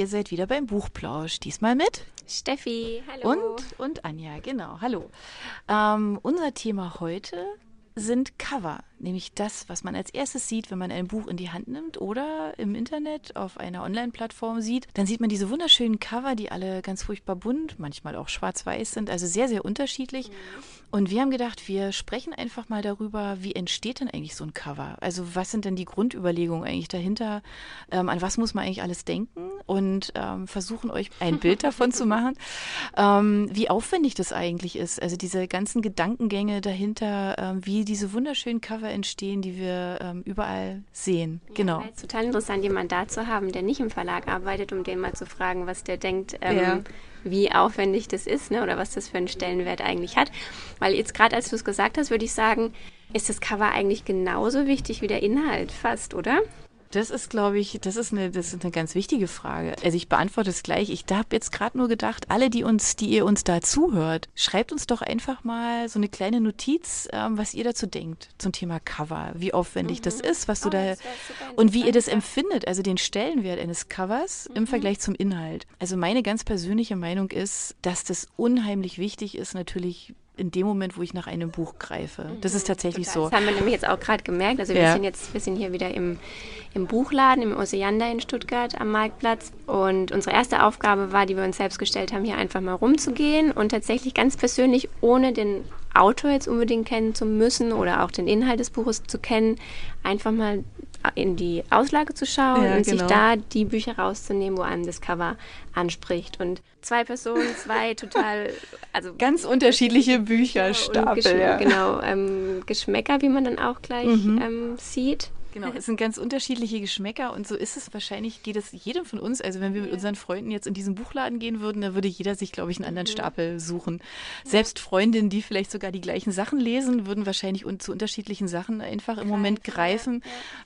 ihr seid wieder beim Buchplausch. Diesmal mit Steffi, hallo. Und, und Anja, genau, hallo. Ähm, unser Thema heute sind Cover, nämlich das, was man als erstes sieht, wenn man ein Buch in die Hand nimmt oder im Internet auf einer Online-Plattform sieht. Dann sieht man diese wunderschönen Cover, die alle ganz furchtbar bunt, manchmal auch schwarz-weiß sind, also sehr, sehr unterschiedlich. Mhm. Und wir haben gedacht, wir sprechen einfach mal darüber, wie entsteht denn eigentlich so ein Cover? Also was sind denn die Grundüberlegungen eigentlich dahinter? Ähm, an was muss man eigentlich alles denken? Und ähm, versuchen euch ein Bild davon zu machen, ähm, wie aufwendig das eigentlich ist. Also diese ganzen Gedankengänge dahinter, ähm, wie diese wunderschönen Cover entstehen, die wir ähm, überall sehen. Ja, genau. Es ist total interessant, jemanden da zu haben, der nicht im Verlag arbeitet, um den mal zu fragen, was der denkt. Ähm, ja wie aufwendig das ist ne, oder was das für einen Stellenwert eigentlich hat. Weil jetzt gerade als du es gesagt hast, würde ich sagen, ist das Cover eigentlich genauso wichtig wie der Inhalt fast, oder? Das ist, glaube ich, das ist eine, das ist eine ganz wichtige Frage. Also ich beantworte es gleich. Ich habe jetzt gerade nur gedacht, alle, die uns, die ihr uns da zuhört, schreibt uns doch einfach mal so eine kleine Notiz, ähm, was ihr dazu denkt zum Thema Cover, wie aufwendig mhm. das ist, was du oh, da und wie ihr das empfindet, also den Stellenwert eines Covers mhm. im Vergleich zum Inhalt. Also meine ganz persönliche Meinung ist, dass das unheimlich wichtig ist, natürlich in dem Moment, wo ich nach einem Buch greife. Das ist tatsächlich Total. so. Das haben wir nämlich jetzt auch gerade gemerkt. Also wir sind jetzt, wir sind hier wieder im, im Buchladen, im Oseander in Stuttgart am Marktplatz. Und unsere erste Aufgabe war, die wir uns selbst gestellt haben, hier einfach mal rumzugehen und tatsächlich ganz persönlich, ohne den Autor jetzt unbedingt kennen zu müssen oder auch den Inhalt des Buches zu kennen, einfach mal in die Auslage zu schauen ja, und genau. sich da die Bücher rauszunehmen, wo einem das Cover anspricht. Und zwei Personen, zwei total, also ganz unterschiedliche Bücherstapel. Ja. Genau, ähm, Geschmäcker, wie man dann auch gleich mhm. ähm, sieht. Genau, es sind ganz unterschiedliche Geschmäcker und so ist es wahrscheinlich, geht es jedem von uns. Also wenn wir mit unseren Freunden jetzt in diesen Buchladen gehen würden, da würde jeder sich, glaube ich, einen anderen mhm. Stapel suchen. Selbst Freundinnen, die vielleicht sogar die gleichen Sachen lesen, würden wahrscheinlich zu unterschiedlichen Sachen einfach im Moment greifen,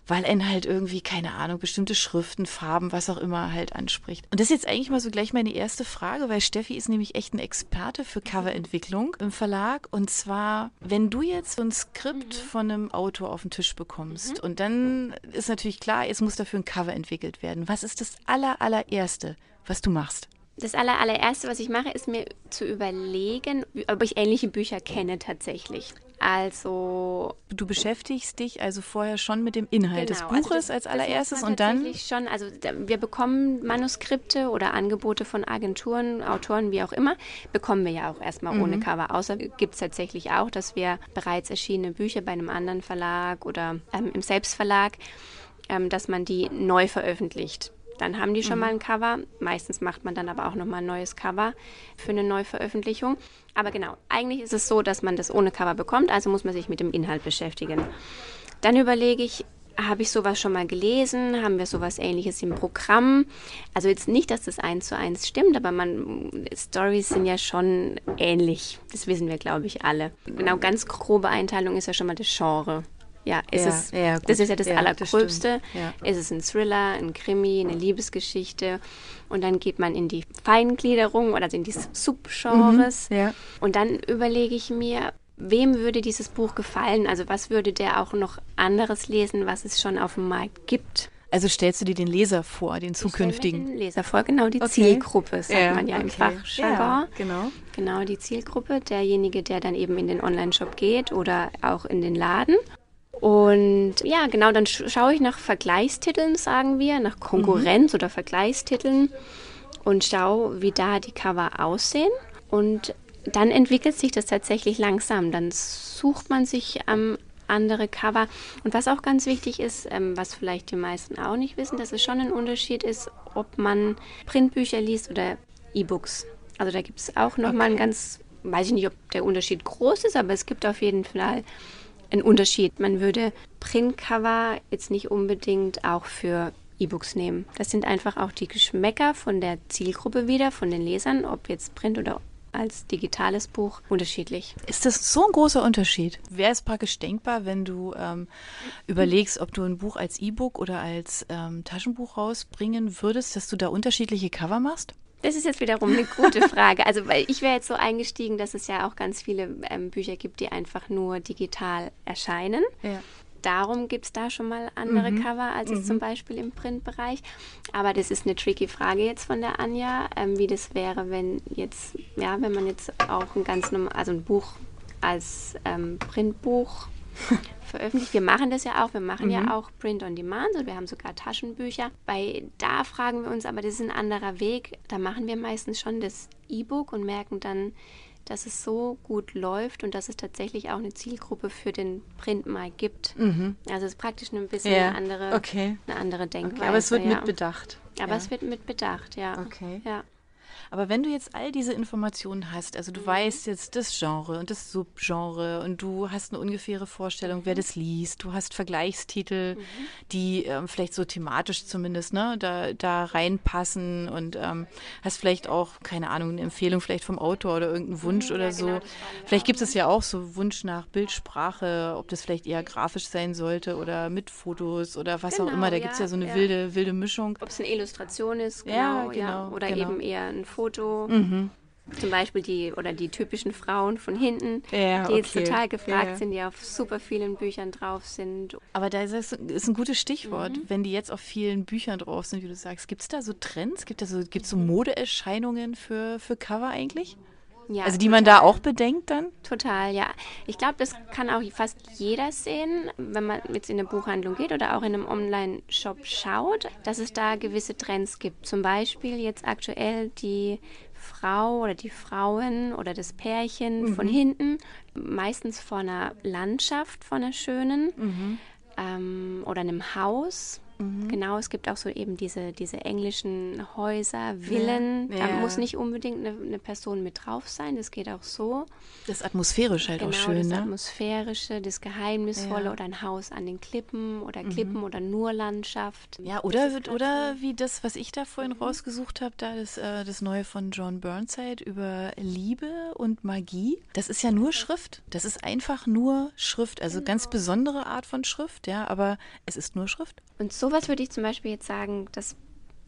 weil einen halt irgendwie, keine Ahnung, bestimmte Schriften, Farben, was auch immer halt anspricht. Und das ist jetzt eigentlich mal so gleich meine erste Frage, weil Steffi ist nämlich echt ein Experte für Coverentwicklung im Verlag. Und zwar, wenn du jetzt so ein Skript mhm. von einem Autor auf den Tisch bekommst mhm. und dann dann ist natürlich klar, es muss dafür ein Cover entwickelt werden. Was ist das aller, allererste, was du machst? Das aller, allererste, was ich mache, ist mir zu überlegen, ob ich ähnliche Bücher kenne tatsächlich. Also du beschäftigst dich also vorher schon mit dem Inhalt genau, des Buches also das, als allererstes und dann schon. Also wir bekommen Manuskripte oder Angebote von Agenturen, Autoren, wie auch immer, bekommen wir ja auch erstmal mhm. ohne Cover. Außer gibt es tatsächlich auch, dass wir bereits erschienene Bücher bei einem anderen Verlag oder ähm, im Selbstverlag, ähm, dass man die neu veröffentlicht. Dann haben die schon mhm. mal ein Cover. Meistens macht man dann aber auch nochmal ein neues Cover für eine Neuveröffentlichung. Aber genau, eigentlich ist es so, dass man das ohne Cover bekommt, also muss man sich mit dem Inhalt beschäftigen. Dann überlege ich, habe ich sowas schon mal gelesen? Haben wir sowas ähnliches im Programm? Also jetzt nicht, dass das eins zu eins stimmt, aber man, Stories sind ja schon ähnlich. Das wissen wir, glaube ich, alle. Genau, ganz grobe Einteilung ist ja schon mal das Genre. Ja, ist ja, es, ja, das ist ja das ja, Allergröbste. Das ist es ein Thriller, ein Krimi, eine Liebesgeschichte? Und dann geht man in die Feingliederung oder also in die Subgenres. Mhm, ja. Und dann überlege ich mir, wem würde dieses Buch gefallen? Also was würde der auch noch anderes lesen, was es schon auf dem Markt gibt? Also stellst du dir den Leser vor, den zukünftigen? Den Leser vor, genau die okay. Zielgruppe, sagt ja, man ja okay. im Fachjargon. Ja, genau. Genau, die Zielgruppe, derjenige, der dann eben in den Online-Shop geht oder auch in den Laden. Und ja, genau, dann schaue ich nach Vergleichstiteln, sagen wir, nach Konkurrenz mhm. oder Vergleichstiteln und schaue, wie da die Cover aussehen. Und dann entwickelt sich das tatsächlich langsam. Dann sucht man sich ähm, andere Cover. Und was auch ganz wichtig ist, ähm, was vielleicht die meisten auch nicht wissen, dass es schon ein Unterschied ist, ob man Printbücher liest oder E-Books. Also da gibt es auch nochmal okay. einen ganz, weiß ich nicht, ob der Unterschied groß ist, aber es gibt auf jeden Fall einen Unterschied. Man würde Printcover jetzt nicht unbedingt auch für E-Books nehmen. Das sind einfach auch die Geschmäcker von der Zielgruppe wieder, von den Lesern, ob jetzt Print oder als digitales Buch unterschiedlich. Ist das so ein großer Unterschied? Wäre es praktisch denkbar, wenn du ähm, überlegst, ob du ein Buch als E-Book oder als ähm, Taschenbuch rausbringen würdest, dass du da unterschiedliche Cover machst? Das ist jetzt wiederum eine gute Frage. Also, weil ich wäre jetzt so eingestiegen, dass es ja auch ganz viele ähm, Bücher gibt, die einfach nur digital erscheinen. Ja. darum gibt es da schon mal andere mhm. Cover als mhm. zum Beispiel im Printbereich. Aber das ist eine tricky Frage jetzt von der Anja, ähm, wie das wäre, wenn jetzt, ja, wenn man jetzt auch ein ganz normal, also ein Buch als ähm, Printbuch veröffentlicht. Wir machen das ja auch. Wir machen mhm. ja auch Print on Demand. Also wir haben sogar Taschenbücher. Bei da fragen wir uns, aber das ist ein anderer Weg. Da machen wir meistens schon das E-Book und merken dann, dass es so gut läuft und dass es tatsächlich auch eine Zielgruppe für den Print mal gibt. Mhm. Also es ist praktisch ein bisschen ja. eine, andere, okay. eine andere Denkweise. Okay, aber es wird ja. mit bedacht. Aber ja. es wird mit bedacht, ja. Okay. Ja. Aber wenn du jetzt all diese Informationen hast, also du mhm. weißt jetzt das Genre und das Subgenre und du hast eine ungefähre Vorstellung, mhm. wer das liest, du hast Vergleichstitel, mhm. die ähm, vielleicht so thematisch zumindest ne, da, da reinpassen und ähm, hast vielleicht auch, keine Ahnung, eine Empfehlung vielleicht vom Autor oder irgendeinen Wunsch mhm, oder ja, so. Genau, vielleicht gibt es ja auch so Wunsch nach Bildsprache, ob das vielleicht eher grafisch sein sollte oder mit Fotos oder was genau, auch immer. Da ja, gibt es ja so eine ja. wilde, wilde Mischung. Ob es eine Illustration ist, genau, ja, genau oder genau. eben eher ein Foto. Mhm. Zum Beispiel die oder die typischen Frauen von hinten, ja, die jetzt total gefragt ja. sind, die auf super vielen Büchern drauf sind. Aber da ist, ist ein gutes Stichwort, mhm. wenn die jetzt auf vielen Büchern drauf sind, wie du sagst. Gibt es da so Trends? Gibt es so, gibt's so Modeerscheinungen für, für Cover eigentlich? Ja, also die total. man da auch bedenkt dann? Total, ja. Ich glaube, das kann auch fast jeder sehen, wenn man jetzt in eine Buchhandlung geht oder auch in einem Online-Shop schaut, dass es da gewisse Trends gibt. Zum Beispiel jetzt aktuell die Frau oder die Frauen oder das Pärchen mhm. von hinten, meistens vor einer Landschaft, von einer schönen mhm. ähm, oder einem Haus Mhm. Genau, es gibt auch so eben diese, diese englischen Häuser, Villen. Ja, ja. Da muss nicht unbedingt eine, eine, Person mit drauf sein, das geht auch so. Das Atmosphärische halt genau, auch schön, das ne? Atmosphärische, das Geheimnisvolle ja. oder ein Haus an den Klippen oder mhm. Klippen mhm. oder nur Landschaft. Ja, oder, oder wie das, was ich da vorhin mhm. rausgesucht habe, da das, äh, das neue von John Burnside über Liebe und Magie. Das ist ja nur Schrift. Das ist einfach nur Schrift, also genau. ganz besondere Art von Schrift, ja, aber es ist nur Schrift. Und sowas würde ich zum Beispiel jetzt sagen, das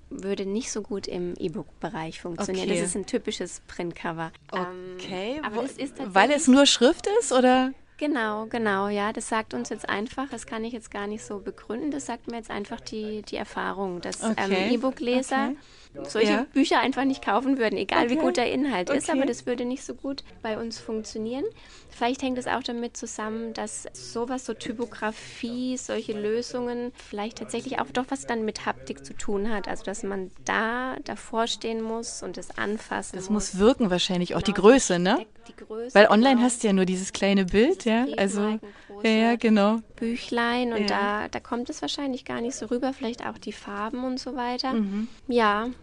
würde nicht so gut im E-Book-Bereich funktionieren. Okay. Das ist ein typisches Printcover. Okay, ähm, aber es ist weil es nur Schrift ist, oder? Genau, genau, ja. Das sagt uns jetzt einfach, das kann ich jetzt gar nicht so begründen, das sagt mir jetzt einfach die, die Erfahrung, dass ähm, okay. ähm, E-Book-Leser okay solche ja. Bücher einfach nicht kaufen würden, egal okay. wie gut der Inhalt okay. ist, aber das würde nicht so gut bei uns funktionieren. Vielleicht hängt es auch damit zusammen, dass sowas, so Typografie, solche Lösungen vielleicht tatsächlich auch doch was dann mit Haptik zu tun hat. Also dass man da davor stehen muss und das anfassen Das muss, muss wirken wahrscheinlich, auch genau, die Größe, ne? Die Größe, Weil online genau. hast du ja nur dieses kleine Bild, ja. Also ja, ja, genau. Büchlein und ja. da, da kommt es wahrscheinlich gar nicht so rüber, vielleicht auch die Farben und so weiter. Mhm. Ja.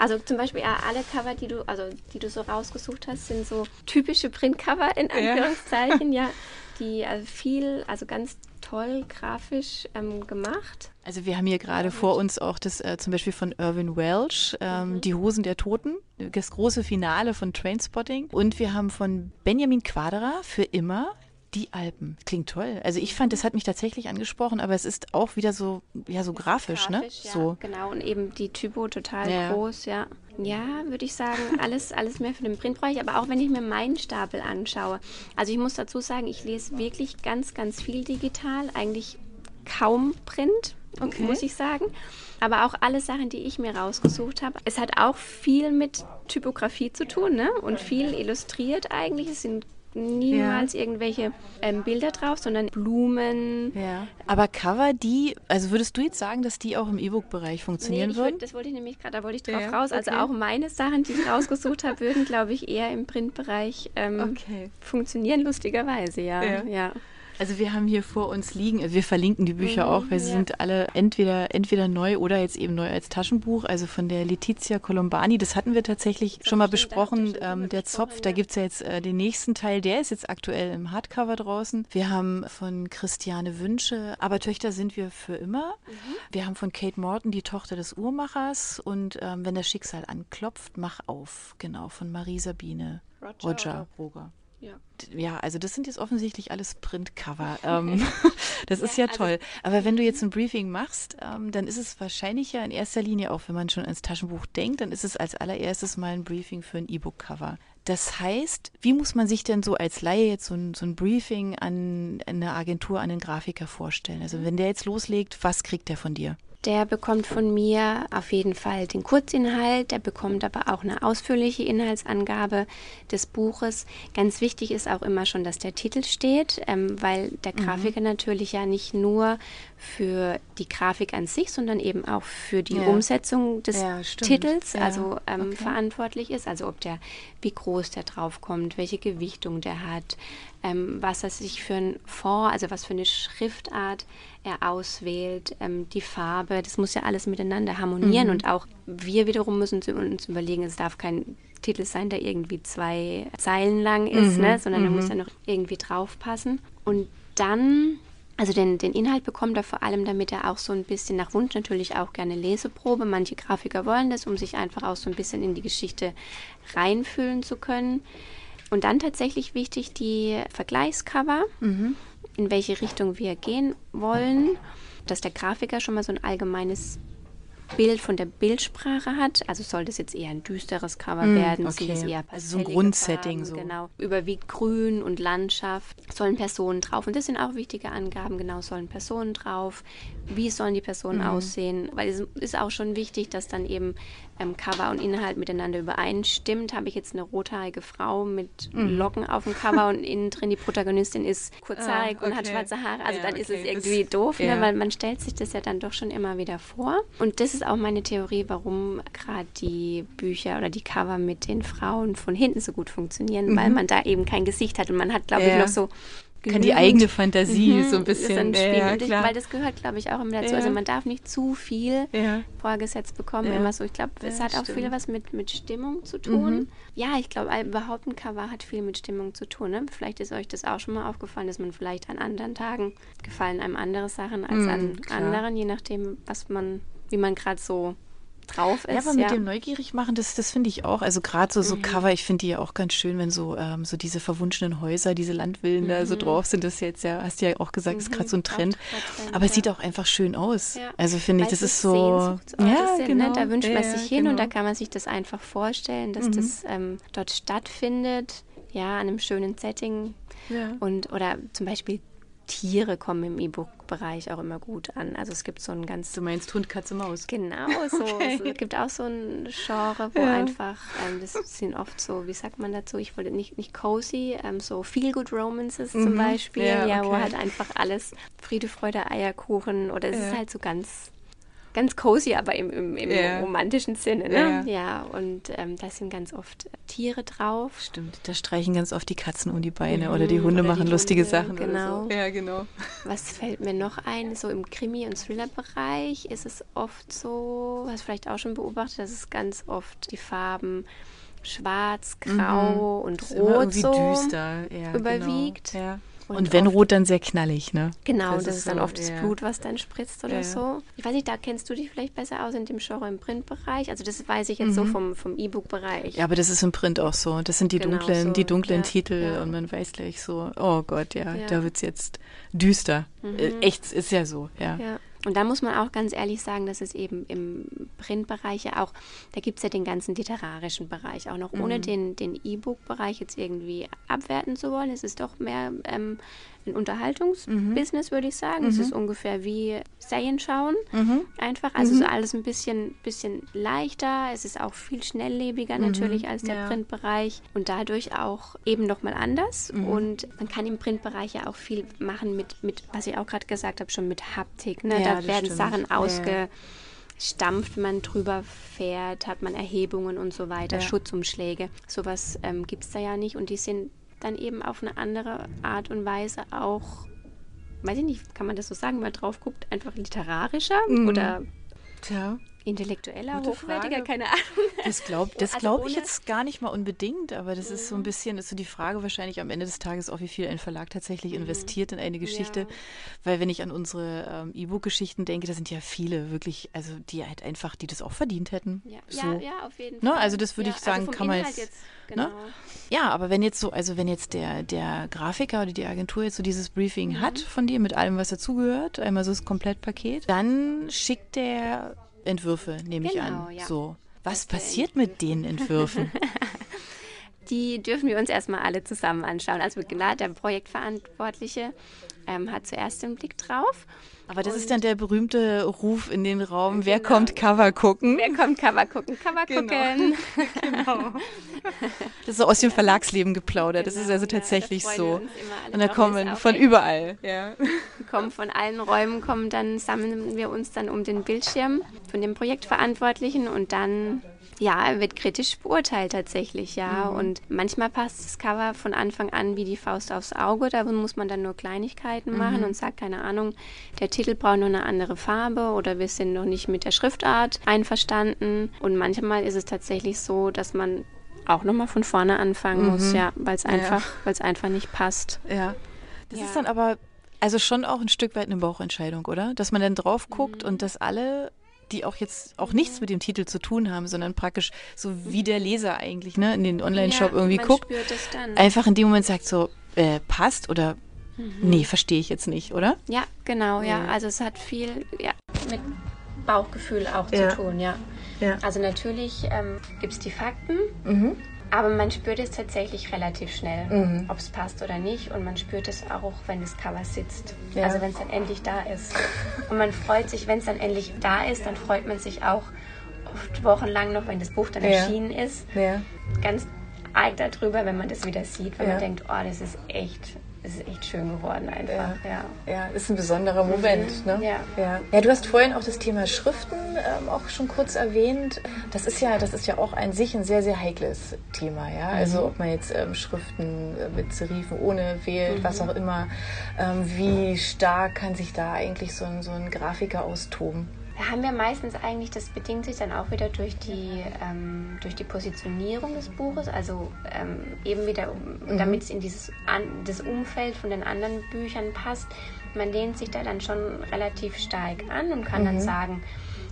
Also zum Beispiel alle Cover, die du, also die du so rausgesucht hast, sind so typische Printcover in Anführungszeichen, ja. ja die also viel, also ganz toll grafisch ähm, gemacht. Also wir haben hier gerade vor uns auch das äh, zum Beispiel von Irvin Welsh, ähm, mhm. Die Hosen der Toten, das große Finale von Trainspotting. Und wir haben von Benjamin Quadra für immer die Alpen. Klingt toll. Also ich fand, das hat mich tatsächlich angesprochen, aber es ist auch wieder so, ja, so grafisch, ne? grafisch ne? Ja, so. Genau, und eben die Typo total ja. groß, ja. Ja, würde ich sagen, alles, alles mehr für den Printbereich, aber auch wenn ich mir meinen Stapel anschaue. Also ich muss dazu sagen, ich lese wirklich ganz, ganz viel digital, eigentlich kaum Print, okay. muss ich sagen. Aber auch alle Sachen, die ich mir rausgesucht habe. Es hat auch viel mit Typografie zu tun, ne? Und viel illustriert eigentlich. Es sind niemals ja. irgendwelche ähm, Bilder drauf, sondern Blumen. Ja. Aber Cover, die, also würdest du jetzt sagen, dass die auch im E-Book-Bereich funktionieren nee, würden? Würd, das wollte ich nämlich gerade, da wollte ich drauf ja, raus. Also auch meine Sachen, die ich rausgesucht habe, würden, glaube ich, eher im Printbereich ähm, okay. funktionieren, lustigerweise, ja. ja. Also wir haben hier vor uns liegen, wir verlinken die Bücher mhm, auch, weil sie ja. sind alle entweder, entweder neu oder jetzt eben neu als Taschenbuch. Also von der Letizia Colombani, das hatten wir tatsächlich schon mal besprochen. Ähm, der Zopf, da gibt es ja jetzt äh, den nächsten Teil, der ist jetzt aktuell im Hardcover draußen. Wir haben von Christiane Wünsche, aber Töchter sind wir für immer. Mhm. Wir haben von Kate Morton die Tochter des Uhrmachers und ähm, wenn das Schicksal anklopft, mach auf. Genau, von Marie Sabine Roger, Roger Roger. Ja. ja, also das sind jetzt offensichtlich alles Printcover. Ähm, das ist ja, ja also toll. Aber wenn du jetzt ein Briefing machst, ähm, dann ist es wahrscheinlich ja in erster Linie, auch wenn man schon ans Taschenbuch denkt, dann ist es als allererstes mal ein Briefing für ein E-Book-Cover. Das heißt, wie muss man sich denn so als Laie jetzt so ein, so ein Briefing an eine Agentur, an einen Grafiker vorstellen? Also wenn der jetzt loslegt, was kriegt der von dir? Der bekommt von mir auf jeden Fall den Kurzinhalt, der bekommt aber auch eine ausführliche Inhaltsangabe des Buches. Ganz wichtig ist auch immer schon, dass der Titel steht, ähm, weil der mhm. Grafiker mhm. natürlich ja nicht nur für die Grafik an sich, sondern eben auch für die ja. Umsetzung des ja, Titels, ja. also ähm, okay. verantwortlich ist. Also ob der, wie groß der draufkommt, welche Gewichtung der hat, ähm, was er sich für ein Fond, also was für eine Schriftart er auswählt, ähm, die Farbe, das muss ja alles miteinander harmonieren mhm. und auch wir wiederum müssen uns überlegen, es darf kein Titel sein, der irgendwie zwei Zeilen lang ist, mhm. ne? sondern mhm. er muss ja noch irgendwie draufpassen. Und dann also den, den Inhalt bekommt er vor allem, damit er auch so ein bisschen nach Wunsch natürlich auch gerne Leseprobe. Manche Grafiker wollen das, um sich einfach auch so ein bisschen in die Geschichte reinfühlen zu können. Und dann tatsächlich wichtig die Vergleichscover, mhm. In welche Richtung wir gehen wollen, dass der Grafiker schon mal so ein allgemeines Bild von der Bildsprache hat. Also soll das jetzt eher ein düsteres Cover mm, werden, okay. also so ein Grundsetting Farben, so. Genau. Überwiegt Grün und Landschaft, sollen Personen drauf. Und das sind auch wichtige Angaben, genau, sollen Personen drauf. Wie sollen die Personen mhm. aussehen? Weil es ist auch schon wichtig, dass dann eben ähm, Cover und Inhalt miteinander übereinstimmt. Habe ich jetzt eine rothaarige Frau mit mhm. Locken auf dem Cover und innen drin die Protagonistin ist kurzhaarig ah, okay. und hat schwarze Haare. Also ja, dann okay. ist es irgendwie das, doof, ne? weil man stellt sich das ja dann doch schon immer wieder vor. Und das ist auch meine Theorie, warum gerade die Bücher oder die Cover mit den Frauen von hinten so gut funktionieren, mhm. weil man da eben kein Gesicht hat und man hat, glaube ja. ich, noch so kann die eigene Fantasie mhm, so ein bisschen ja, ja, weil das gehört glaube ich auch immer dazu ja. also man darf nicht zu viel vorgesetzt bekommen immer so ich glaube es hat auch stimmt. viel was mit mit Stimmung zu tun mhm. ja ich glaube überhaupt ein Cover hat viel mit Stimmung zu tun ne? vielleicht ist euch das auch schon mal aufgefallen dass man vielleicht an anderen Tagen gefallen einem andere Sachen als mhm, an klar. anderen je nachdem was man wie man gerade so drauf ist. Ja, aber mit ja. dem neugierig machen, das, das finde ich auch. Also gerade so, so mhm. Cover, ich finde die ja auch ganz schön, wenn so, ähm, so diese verwunschenen Häuser, diese Landvillen mhm. da so mhm. drauf sind. Das ist jetzt ja, hast du ja auch gesagt, mhm. ist gerade so ein Trend. Trend aber es sieht auch einfach schön aus. Ja. Also finde ich, das ist so. Ja, sind, genau. Ne? Da wünscht man sich hin genau. und da kann man sich das einfach vorstellen, dass mhm. das ähm, dort stattfindet. Ja, an einem schönen Setting. Ja. Und, oder zum Beispiel Tiere kommen im E-Book-Bereich auch immer gut an. Also es gibt so ein ganz... Du meinst Hund, Katze, Maus? Genau, so. Okay. Es gibt auch so ein Genre, wo ja. einfach, ähm, das sind oft so, wie sagt man dazu, ich wollte nicht, nicht cozy, ähm, so Feel-Good-Romances mhm. zum Beispiel, ja, ja okay. wo halt einfach alles Friede, Freude, Eierkuchen oder es ja. ist halt so ganz ganz cozy, aber im, im, im yeah. romantischen Sinne. Ne? Yeah. Ja, und ähm, da sind ganz oft Tiere drauf. Stimmt, da streichen ganz oft die Katzen um die Beine mhm. oder die Hunde oder machen die lustige Hunde, Sachen. Genau. So. Ja, genau. Was fällt mir noch ein? So im Krimi- und Thriller-Bereich ist es oft so, was vielleicht auch schon beobachtet, dass es ganz oft die Farben schwarz, grau mhm. und rot so düster. Ja, genau. überwiegt. Genau. Ja. Und, und wenn rot, dann sehr knallig, ne? Genau, das, das ist, dann oft das Blut, was dann spritzt oder ja. so. Ich weiß nicht, da kennst du dich vielleicht besser aus in dem Genre im Printbereich. Also das weiß ich jetzt mhm. so vom, vom E-Book-Bereich. Ja, aber das ist im Print auch so. Das sind die genau dunklen, so. die dunklen ja, Titel ja. und man weiß gleich so, oh Gott, ja, da wird es jetzt düster. Mhm. Äh, echt, ist ja so, ja. Und da muss man auch ganz ehrlich sagen, dass es eben im Printbereich ja auch, da gibt es ja den ganzen literarischen Bereich, auch noch mhm. ohne den, den E-Book-Bereich jetzt irgendwie abwerten zu wollen. Es ist doch mehr ähm, ein Unterhaltungsbusiness, mhm. würde ich sagen. Mhm. Es ist ungefähr wie Serien schauen. Mhm. Einfach. Also mhm. so alles ein bisschen, bisschen leichter. Es ist auch viel schnelllebiger mhm. natürlich als der ja. Printbereich und dadurch auch eben nochmal anders. Mhm. Und man kann im Printbereich ja auch viel machen mit, mit was ich auch gerade gesagt habe, schon mit Haptik. Ne? Ja, da werden stimmt. Sachen ausge. stampft, wenn man drüber fährt, hat man Erhebungen und so weiter, ja. Schutzumschläge. Sowas ähm, gibt es da ja nicht und die sind dann eben auf eine andere Art und Weise auch, weiß ich nicht, kann man das so sagen, wenn man drauf guckt, einfach literarischer mhm. oder Tja. Intellektueller, Gute hochwertiger, Frage. keine Ahnung. Das glaube das also glaub ich jetzt gar nicht mal unbedingt, aber das mhm. ist so ein bisschen, ist so die Frage wahrscheinlich am Ende des Tages auch, wie viel ein Verlag tatsächlich mhm. investiert in eine Geschichte. Ja. Weil wenn ich an unsere ähm, E-Book-Geschichten denke, da sind ja viele wirklich, also die halt einfach, die das auch verdient hätten. Ja, so. ja, ja, auf jeden ne? Fall. Also das würde ja, ich sagen, also kann man jetzt, jetzt ne? genau. ne? Ja, aber wenn jetzt so, also wenn jetzt der, der Grafiker oder die Agentur jetzt so dieses Briefing mhm. hat von dir mit allem, was dazugehört, einmal so das Komplettpaket, dann schickt der Entwürfe, nehme genau, ich an. Ja. So. Was passiert mit den Entwürfen? Die dürfen wir uns erstmal alle zusammen anschauen. Also klar, der Projektverantwortliche ähm, hat zuerst den Blick drauf. Aber das und ist dann der berühmte Ruf in den Raum, wer genau. kommt Cover gucken? Wer kommt Cover gucken? Cover genau. gucken. genau. Das ist so aus dem Verlagsleben geplaudert. Genau, das ist also tatsächlich ja, so. Und da kommen von überall. Ja. Kommen von allen Räumen, kommen dann, sammeln wir uns dann um den Bildschirm von dem Projektverantwortlichen und dann ja, wird kritisch beurteilt tatsächlich, ja. Mhm. Und manchmal passt das Cover von Anfang an wie die Faust aufs Auge. Da muss man dann nur Kleinigkeiten mhm. machen und sagt, keine Ahnung, der Titel braucht nur eine andere Farbe oder wir sind noch nicht mit der Schriftart einverstanden. Und manchmal ist es tatsächlich so, dass man auch nochmal von vorne anfangen mhm. muss, ja, weil es einfach, ja. weil es einfach nicht passt. Ja. Das ja. ist dann aber also schon auch ein Stück weit eine Bauchentscheidung, oder? Dass man dann drauf guckt mhm. und dass alle die auch jetzt auch nichts mit dem Titel zu tun haben, sondern praktisch so wie der Leser eigentlich ne, in den Online-Shop ja, irgendwie guckt, einfach in dem Moment sagt so, äh, passt oder mhm. nee, verstehe ich jetzt nicht, oder? Ja, genau, ja. ja. Also es hat viel ja, mit Bauchgefühl auch zu tun, ja. Also natürlich ähm, gibt es die Fakten, mhm. Aber man spürt es tatsächlich relativ schnell, mhm. ob es passt oder nicht. Und man spürt es auch, wenn das Cover sitzt. Ja. Also wenn es dann endlich da ist. Und man freut sich, wenn es dann endlich da ist, dann freut man sich auch oft wochenlang noch, wenn das Buch dann ja. erschienen ist. Ja. Ganz arg darüber, wenn man das wieder sieht, weil man denkt, oh, das ist echt es ist echt schön geworden einfach. Ja, ja. ja ist ein besonderer Moment. Mhm. Ne? Ja. ja. Ja. du hast vorhin auch das Thema Schriften ähm, auch schon kurz erwähnt. Das ist ja, das ist ja auch an sich ein sehr, sehr heikles Thema. Ja? Also mhm. ob man jetzt ähm, Schriften äh, mit Serifen ohne wählt, mhm. was auch immer. Ähm, wie stark kann sich da eigentlich so ein, so ein Grafiker austoben? Da haben wir meistens eigentlich, das bedingt sich dann auch wieder durch die, ähm, durch die Positionierung des Buches, also ähm, eben wieder, mhm. damit es in dieses an, das Umfeld von den anderen Büchern passt. Man lehnt sich da dann schon relativ stark an und kann mhm. dann sagen,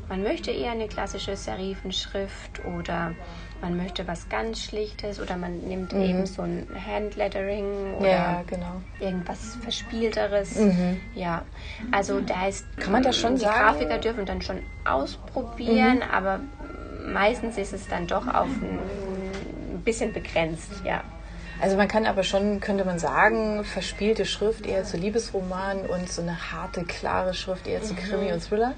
man möchte eher eine klassische Serifenschrift oder man möchte was ganz Schlichtes oder man nimmt mhm. eben so ein Handlettering oder ja, genau. irgendwas Verspielteres. Mhm. Ja, also da ist kann man das schon die sagen? Grafiker dürfen dann schon ausprobieren, mhm. aber meistens ist es dann doch auf ein bisschen begrenzt, ja. Also man kann aber schon, könnte man sagen, verspielte Schrift eher zu Liebesromanen und so eine harte, klare Schrift eher zu Krimi mhm. und Thriller?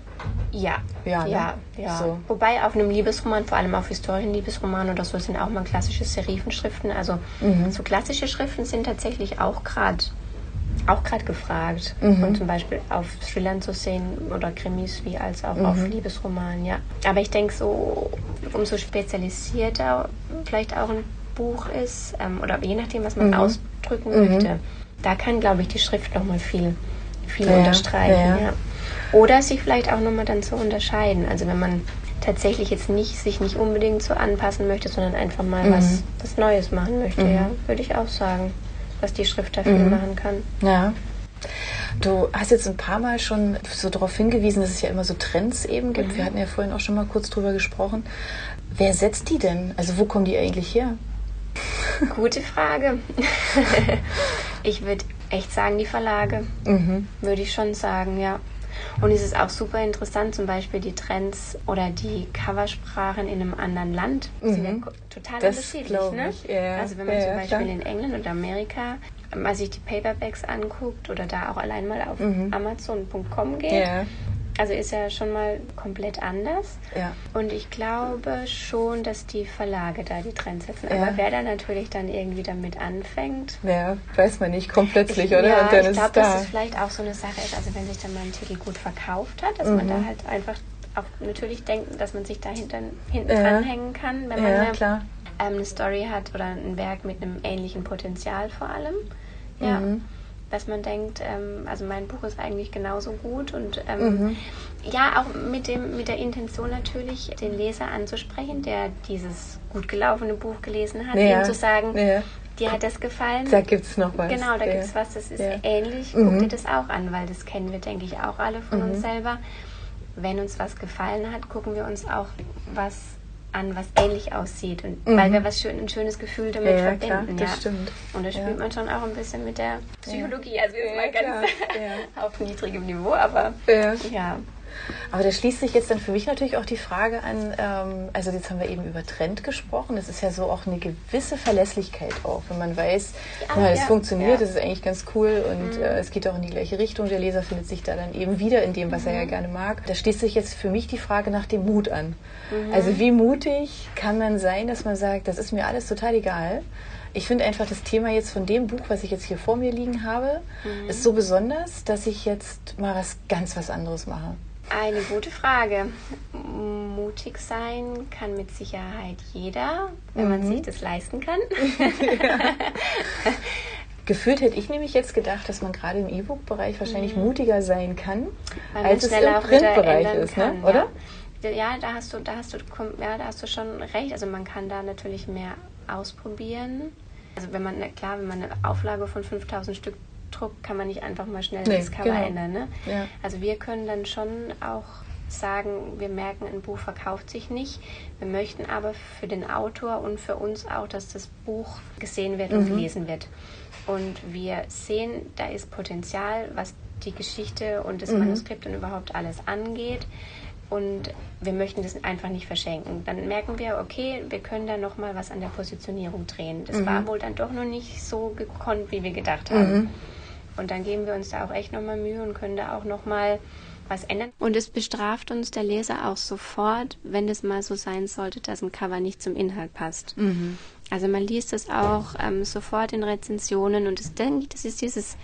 Ja. Ja, ne? ja. ja. So. Wobei auf einem Liebesroman, vor allem auf Historienliebesromanen oder so, sind auch mal klassische Serifenschriften. Also mhm. so klassische Schriften sind tatsächlich auch gerade auch gerade gefragt. Mhm. Und zum Beispiel auf Thrillern zu sehen oder Krimis wie als auch mhm. auf Liebesromanen, ja. Aber ich denke so, umso spezialisierter vielleicht auch ein Buch ist ähm, oder je nachdem, was man mhm. ausdrücken mhm. möchte, da kann, glaube ich, die Schrift nochmal viel, viel ja, unterstreichen. Ja. ja. Oder sich vielleicht auch nochmal dann zu unterscheiden. Also wenn man tatsächlich jetzt nicht sich nicht unbedingt so anpassen möchte, sondern einfach mal mhm. was, was Neues machen möchte, mhm. ja, würde ich auch sagen, was die Schrift dafür mhm. machen kann. Ja. Du hast jetzt ein paar Mal schon so darauf hingewiesen, dass es ja immer so Trends eben gibt. Wir mhm. hatten ja vorhin auch schon mal kurz drüber gesprochen. Wer setzt die denn? Also wo kommen die eigentlich her? Gute Frage. ich würde echt sagen, die Verlage. Mhm. Würde ich schon sagen, ja. Und es ist auch super interessant, zum Beispiel die Trends oder die Coversprachen in einem anderen Land mhm. sind ja total das unterschiedlich. Ne? Ja, also wenn man ja, zum Beispiel klar. in England oder Amerika mal sich die Paperbacks anguckt oder da auch allein mal auf mhm. Amazon.com geht, ja. Also ist ja schon mal komplett anders. Ja. Und ich glaube schon, dass die Verlage da die Trends setzen. Aber wer da natürlich dann irgendwie damit anfängt. Ja, weiß man nicht, kommt plötzlich, ich, oder? Ja, Und dann ich glaube, dass es vielleicht auch so eine Sache ist, also wenn sich dann mal ein Titel gut verkauft hat, dass mhm. man da halt einfach auch natürlich denkt, dass man sich da hinten, hinten ja. dranhängen kann, wenn man eine, ähm, eine, Story hat oder ein Werk mit einem ähnlichen Potenzial vor allem. Ja. Mhm dass man denkt, ähm, also mein Buch ist eigentlich genauso gut und ähm, mhm. ja, auch mit, dem, mit der Intention natürlich, den Leser anzusprechen, der dieses gut gelaufene Buch gelesen hat, ja. ihm zu sagen, ja. dir hat das gefallen. Da gibt es noch was. Genau, da ja. gibt es was, das ist ähnlich. Mhm. Guck dir das auch an, weil das kennen wir, denke ich, auch alle von mhm. uns selber. Wenn uns was gefallen hat, gucken wir uns auch was an, was ähnlich aussieht. Und mhm. weil wir was schön, ein schönes Gefühl damit ja, verbinden. Klar, das ja. stimmt. Und da spielt ja. man schon auch ein bisschen mit der Psychologie. Also jetzt mal ganz auf niedrigem Niveau, aber ja. Aber da schließt sich jetzt dann für mich natürlich auch die Frage an, ähm, also jetzt haben wir eben über Trend gesprochen, das ist ja so auch eine gewisse Verlässlichkeit auch, wenn man weiß, ja, ja, das ja, funktioniert, ja. das ist eigentlich ganz cool und mhm. äh, es geht auch in die gleiche Richtung, der Leser findet sich da dann eben wieder in dem, was mhm. er ja mhm. gerne mag. Da schließt sich jetzt für mich die Frage nach dem Mut an. Mhm. Also wie mutig kann man sein, dass man sagt, das ist mir alles total egal. Ich finde einfach das Thema jetzt von dem Buch, was ich jetzt hier vor mir liegen habe, mhm. ist so besonders, dass ich jetzt mal was ganz was anderes mache. Eine gute Frage. Mutig sein kann mit Sicherheit jeder, wenn mhm. man sich das leisten kann. Gefühlt hätte ich nämlich jetzt gedacht, dass man gerade im E-Book-Bereich wahrscheinlich mhm. mutiger sein kann, als es im Printbereich ist, ne? kann, ne? oder? Ja. ja, da hast du, da hast du, ja, da hast du schon recht. Also man kann da natürlich mehr ausprobieren. Also wenn man, klar, wenn man eine Auflage von 5000 Stück druckt, kann man nicht einfach mal schnell nee, das Cover genau. ändern. Ne? Ja. Also wir können dann schon auch sagen, wir merken, ein Buch verkauft sich nicht. Wir möchten aber für den Autor und für uns auch, dass das Buch gesehen wird mhm. und gelesen wird. Und wir sehen, da ist Potenzial, was die Geschichte und das mhm. Manuskript und überhaupt alles angeht und wir möchten das einfach nicht verschenken. Dann merken wir, okay, wir können da noch mal was an der Positionierung drehen. Das mhm. war wohl dann doch noch nicht so gekonnt, wie wir gedacht haben. Und dann geben wir uns da auch echt noch mal Mühe und können da auch noch mal was ändern. Und es bestraft uns der Leser auch sofort, wenn es mal so sein sollte, dass ein Cover nicht zum Inhalt passt. Mhm. Also man liest es auch ähm, sofort in Rezensionen und das, das ist dieses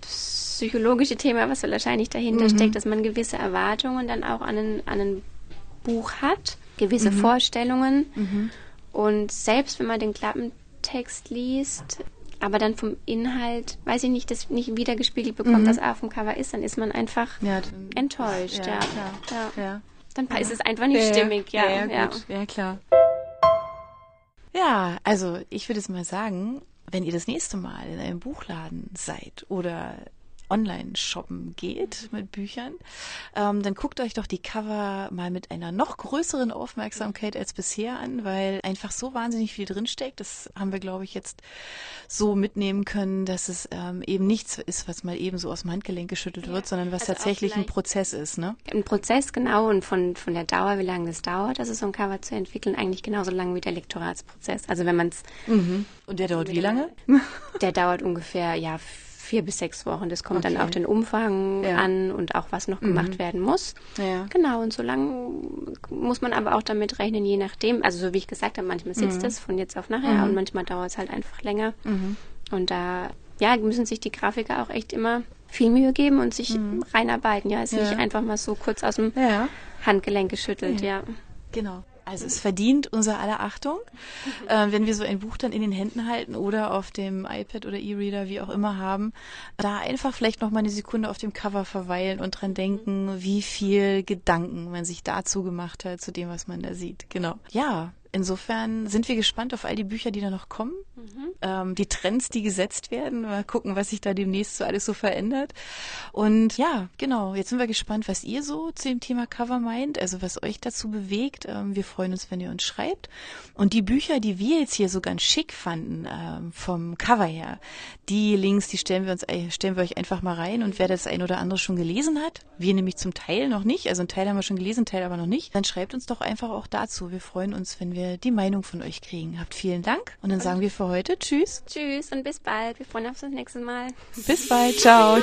psychologische Thema, was wahrscheinlich dahinter mhm. steckt, dass man gewisse Erwartungen dann auch an ein, an ein Buch hat, gewisse mhm. Vorstellungen. Mhm. Und selbst wenn man den Klappentext liest, aber dann vom Inhalt, weiß ich nicht, das nicht wiedergespiegelt bekommt, mhm. was auf dem Cover ist, dann ist man einfach ja, dann, enttäuscht. Ja, ja, ja. Dann ist es einfach nicht stimmig. Ja, ja, ja, klar. Ja, also ich würde es mal sagen, wenn ihr das nächste Mal in einem Buchladen seid oder online shoppen geht mit Büchern, ähm, dann guckt euch doch die Cover mal mit einer noch größeren Aufmerksamkeit als bisher an, weil einfach so wahnsinnig viel drinsteckt. Das haben wir, glaube ich, jetzt so mitnehmen können, dass es ähm, eben nichts ist, was mal eben so aus dem Handgelenk geschüttelt ja, wird, sondern was also tatsächlich ein Prozess ist. Ne? Ein Prozess, genau, und von, von der Dauer, wie lange das dauert, also so ein Cover zu entwickeln, eigentlich genauso lange wie der Lektoratsprozess. Also wenn man es... Mhm. Und der dauert wie lange? Der dauert ungefähr, ja, vier bis sechs Wochen. Das kommt okay. dann auf den Umfang ja. an und auch was noch gemacht mhm. werden muss. Ja. Genau, und so lange muss man aber auch damit rechnen, je nachdem. Also so wie ich gesagt habe, manchmal sitzt mhm. es von jetzt auf nachher mhm. und manchmal dauert es halt einfach länger. Mhm. Und da ja, müssen sich die Grafiker auch echt immer viel Mühe geben und sich mhm. reinarbeiten. Ja, ist ja. nicht einfach mal so kurz aus dem Handgelenk geschüttelt, ja. Genau. Also es verdient unser aller Achtung, äh, wenn wir so ein Buch dann in den Händen halten oder auf dem iPad oder E-Reader, wie auch immer haben, da einfach vielleicht noch mal eine Sekunde auf dem Cover verweilen und dran denken, wie viel Gedanken man sich dazu gemacht hat, zu dem, was man da sieht. Genau. Ja, insofern sind wir gespannt auf all die Bücher, die da noch kommen, mhm. Ähm, die Trends, die gesetzt werden. Mal gucken, was sich da demnächst so alles so verändert. Und ja, genau, jetzt sind wir gespannt, was ihr so zu dem Thema Cover meint, also was euch dazu bewegt. Ähm, wir freuen uns, wenn ihr uns schreibt. Und die Bücher, die wir jetzt hier so ganz schick fanden, ähm, vom Cover her, die Links, die stellen wir uns, äh, stellen wir euch einfach mal rein. Und wer das ein oder andere schon gelesen hat, wir nämlich zum Teil noch nicht, also ein Teil haben wir schon gelesen, Teil aber noch nicht, dann schreibt uns doch einfach auch dazu. Wir freuen uns, wenn wir wir die Meinung von euch kriegen. Habt vielen Dank und dann sagen wir für heute Tschüss. Tschüss. Tschüss und bis bald. Wir freuen uns auf das nächste Mal. Bis bald. Ciao.